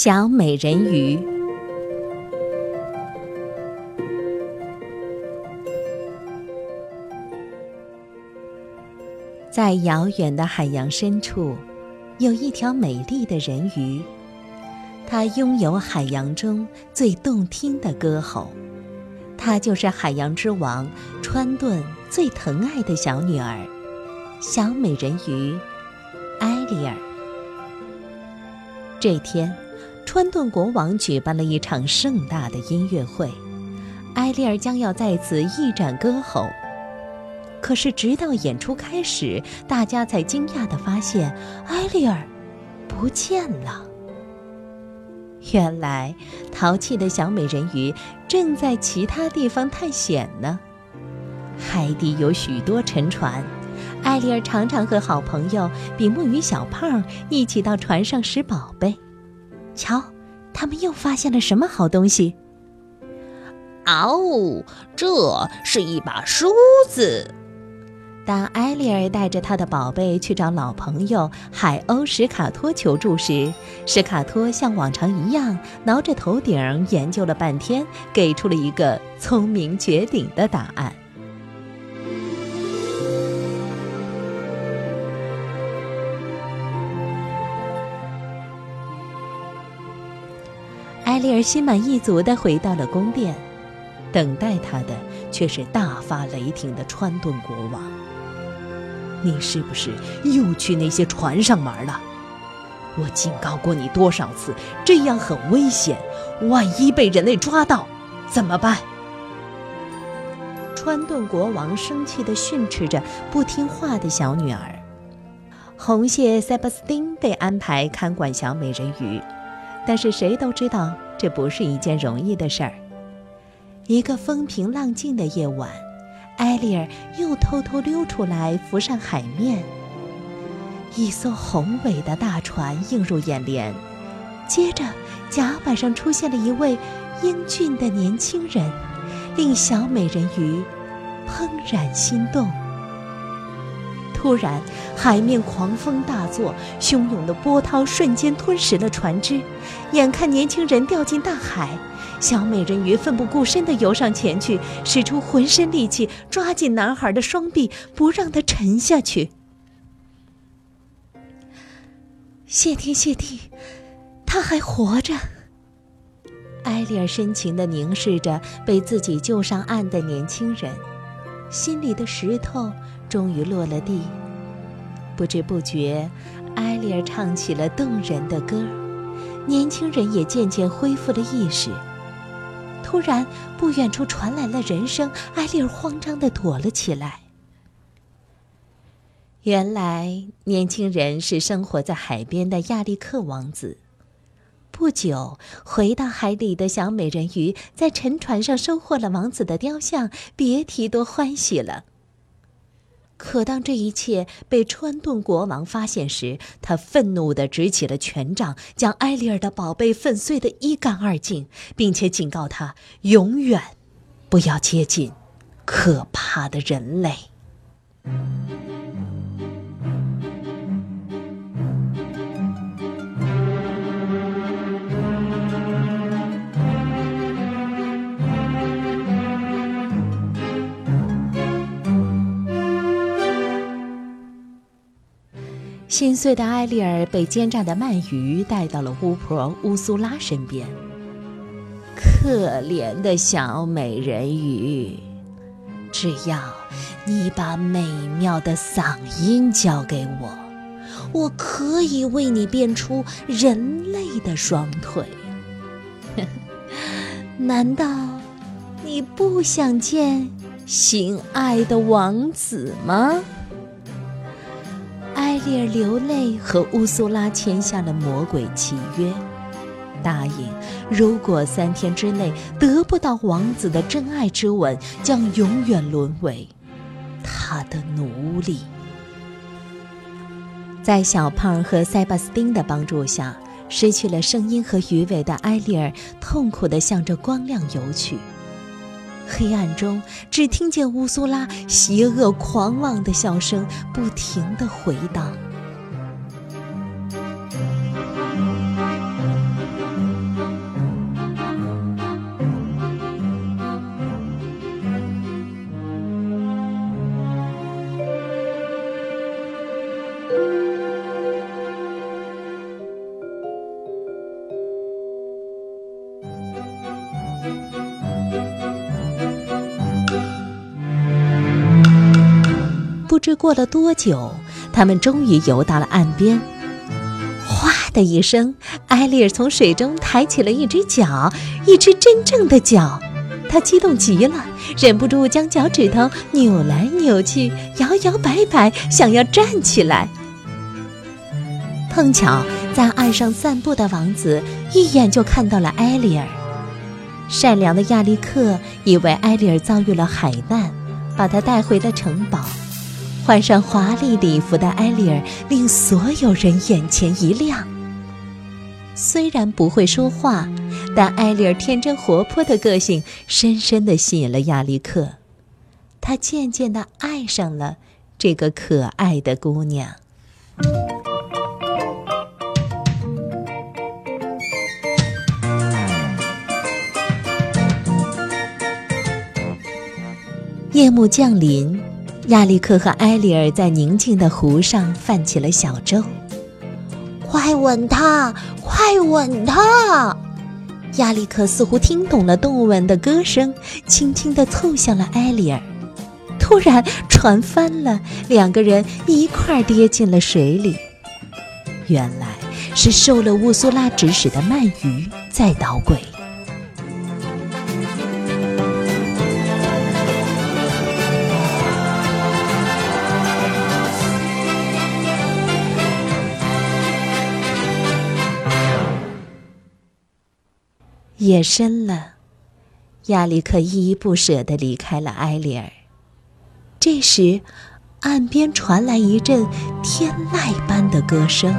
小美人鱼。在遥远的海洋深处，有一条美丽的人鱼，它拥有海洋中最动听的歌喉。她就是海洋之王川顿最疼爱的小女儿，小美人鱼艾丽尔。这天。川顿国王举办了一场盛大的音乐会，埃利尔将要在此一展歌喉。可是，直到演出开始，大家才惊讶地发现埃利尔不见了。原来，淘气的小美人鱼正在其他地方探险呢。海底有许多沉船，艾丽尔常常和好朋友比目鱼小胖一起到船上拾宝贝。瞧，他们又发现了什么好东西？哦，这是一把梳子。当埃利尔带着他的宝贝去找老朋友海鸥史卡托求助时，史卡托像往常一样挠着头顶研究了半天，给出了一个聪明绝顶的答案。艾丽尔心满意足地回到了宫殿，等待她的却是大发雷霆的川顿国王。你是不是又去那些船上玩了？我警告过你多少次，这样很危险，万一被人类抓到，怎么办？川顿国王生气地训斥着不听话的小女儿。红蟹塞巴斯汀被安排看管小美人鱼，但是谁都知道。这不是一件容易的事儿。一个风平浪静的夜晚，艾丽尔又偷偷溜出来，浮上海面。一艘宏伟的大船映入眼帘，接着甲板上出现了一位英俊的年轻人，令小美人鱼怦然心动。突然，海面狂风大作，汹涌的波涛瞬间吞噬了船只。眼看年轻人掉进大海，小美人鱼奋不顾身地游上前去，使出浑身力气抓紧男孩的双臂，不让他沉下去。谢天谢地，他还活着。艾丽尔深情地凝视着被自己救上岸的年轻人，心里的石头。终于落了地，不知不觉，艾丽儿唱起了动人的歌，年轻人也渐渐恢复了意识。突然，不远处传来了人声，艾丽儿慌张地躲了起来。原来，年轻人是生活在海边的亚历克王子。不久，回到海里的小美人鱼在沉船上收获了王子的雕像，别提多欢喜了。可当这一切被川顿国王发现时，他愤怒地执起了权杖，将埃利尔的宝贝粉碎得一干二净，并且警告他永远不要接近可怕的人类。心碎的艾丽尔被奸诈的鳗鱼带到了巫婆乌苏拉身边。可怜的小美人鱼，只要你把美妙的嗓音交给我，我可以为你变出人类的双腿。难道你不想见心爱的王子吗？丽儿流泪和乌苏拉签下了魔鬼契约，答应如果三天之内得不到王子的真爱之吻，将永远沦为他的奴隶。在小胖和塞巴斯丁的帮助下，失去了声音和鱼尾的埃丽尔痛苦地向着光亮游去。黑暗中，只听见乌苏拉邪恶狂妄的笑声不停地回荡。不知过了多久，他们终于游到了岸边。哗的一声，埃丽尔从水中抬起了一只脚，一只真正的脚。他激动极了，忍不住将脚趾头扭来扭去，摇摇摆摆，想要站起来。碰巧在岸上散步的王子一眼就看到了埃丽尔。善良的亚历克以为埃丽尔遭遇了海难，把她带回了城堡。换上华丽礼服的埃丽尔令所有人眼前一亮。虽然不会说话，但埃丽尔天真活泼的个性深深地吸引了亚历克，他渐渐地爱上了这个可爱的姑娘。夜幕降临。亚历克和埃里尔在宁静的湖上泛起了小舟。快吻他，快吻他！亚历克似乎听懂了动物们的歌声，轻轻地凑向了埃里尔。突然，船翻了，两个人一块儿跌进了水里。原来是受了乌苏拉指使的鳗鱼在捣鬼。夜深了，亚历克依依不舍地离开了埃里尔。这时，岸边传来一阵天籁般的歌声。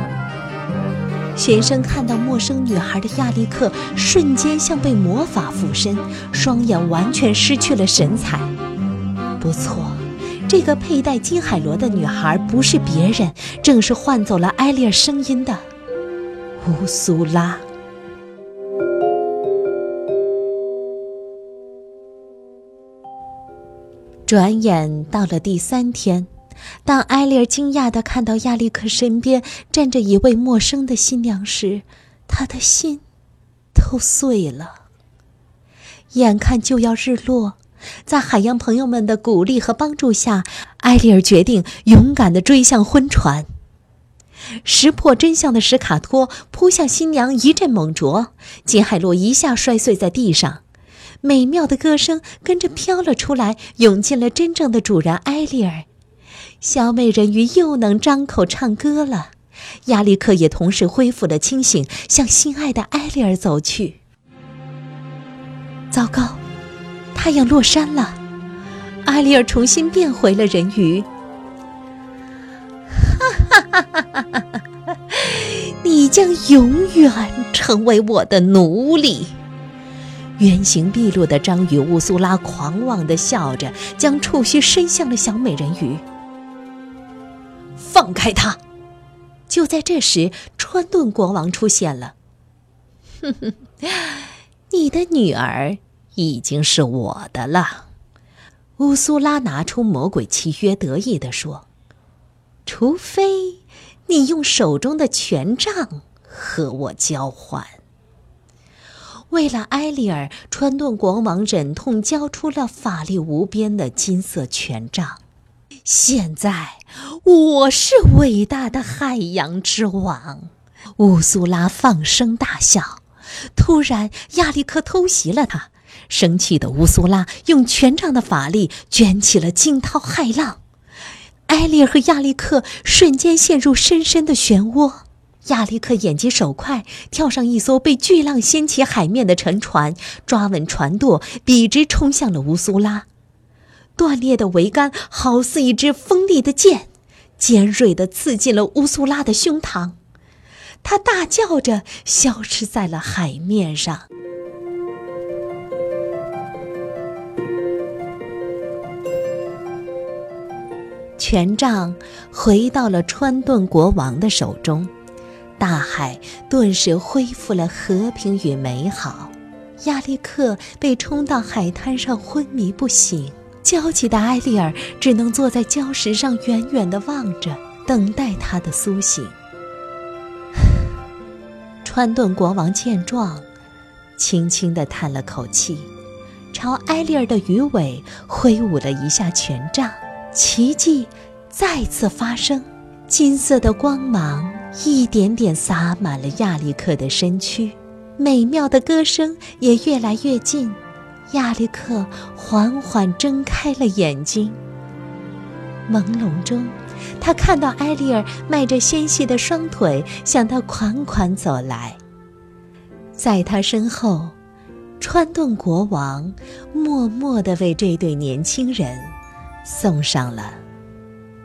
学生看到陌生女孩的亚历克，瞬间像被魔法附身，双眼完全失去了神采。不错，这个佩戴金海螺的女孩不是别人，正是换走了埃丽尔声音的乌苏拉。转眼到了第三天，当埃丽尔惊讶地看到亚历克身边站着一位陌生的新娘时，他的心都碎了。眼看就要日落，在海洋朋友们的鼓励和帮助下，埃丽尔决定勇敢地追向婚船。识破真相的史卡托扑向新娘，一阵猛啄，金海洛一下摔碎在地上。美妙的歌声跟着飘了出来，涌进了真正的主人埃利尔。小美人鱼又能张口唱歌了，亚历克也同时恢复了清醒，向心爱的埃利尔走去。糟糕，太阳落山了，埃利尔重新变回了人鱼。哈哈哈哈哈哈！你将永远成为我的奴隶。原形毕露的章鱼乌苏拉狂妄地笑着，将触须伸向了小美人鱼。放开他！就在这时，川顿国王出现了。哼哼，你的女儿已经是我的了。乌苏拉拿出魔鬼契约，得意地说：“除非你用手中的权杖和我交换。”为了埃利尔，川顿国王忍痛交出了法力无边的金色权杖。现在，我是伟大的海洋之王。乌苏拉放声大笑。突然，亚历克偷袭了他。生气的乌苏拉用权杖的法力卷起了惊涛骇浪。埃利尔和亚历克瞬间陷入深深的漩涡。亚历克眼疾手快，跳上一艘被巨浪掀起海面的沉船，抓稳船舵，笔直冲向了乌苏拉。断裂的桅杆好似一支锋利的剑，尖锐地刺进了乌苏拉的胸膛。他大叫着消失在了海面上。权杖回到了川顿国王的手中，大海顿时恢复了和平与美好。亚历克被冲到海滩上昏迷不醒，焦急的埃利尔只能坐在礁石上远远地望着，等待他的苏醒。川顿国王见状，轻轻地叹了口气，朝埃利尔的鱼尾挥舞了一下权杖。奇迹再次发生，金色的光芒一点点洒满了亚历克的身躯，美妙的歌声也越来越近。亚历克缓缓睁开了眼睛，朦胧中，他看到埃利尔迈着纤细的双腿向他款款走来，在他身后，川顿国王默默地为这对年轻人。送上了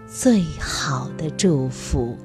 最好的祝福。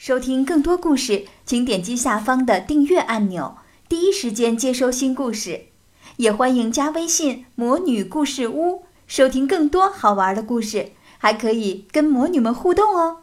收听更多故事，请点击下方的订阅按钮，第一时间接收新故事。也欢迎加微信“魔女故事屋”，收听更多好玩的故事，还可以跟魔女们互动哦。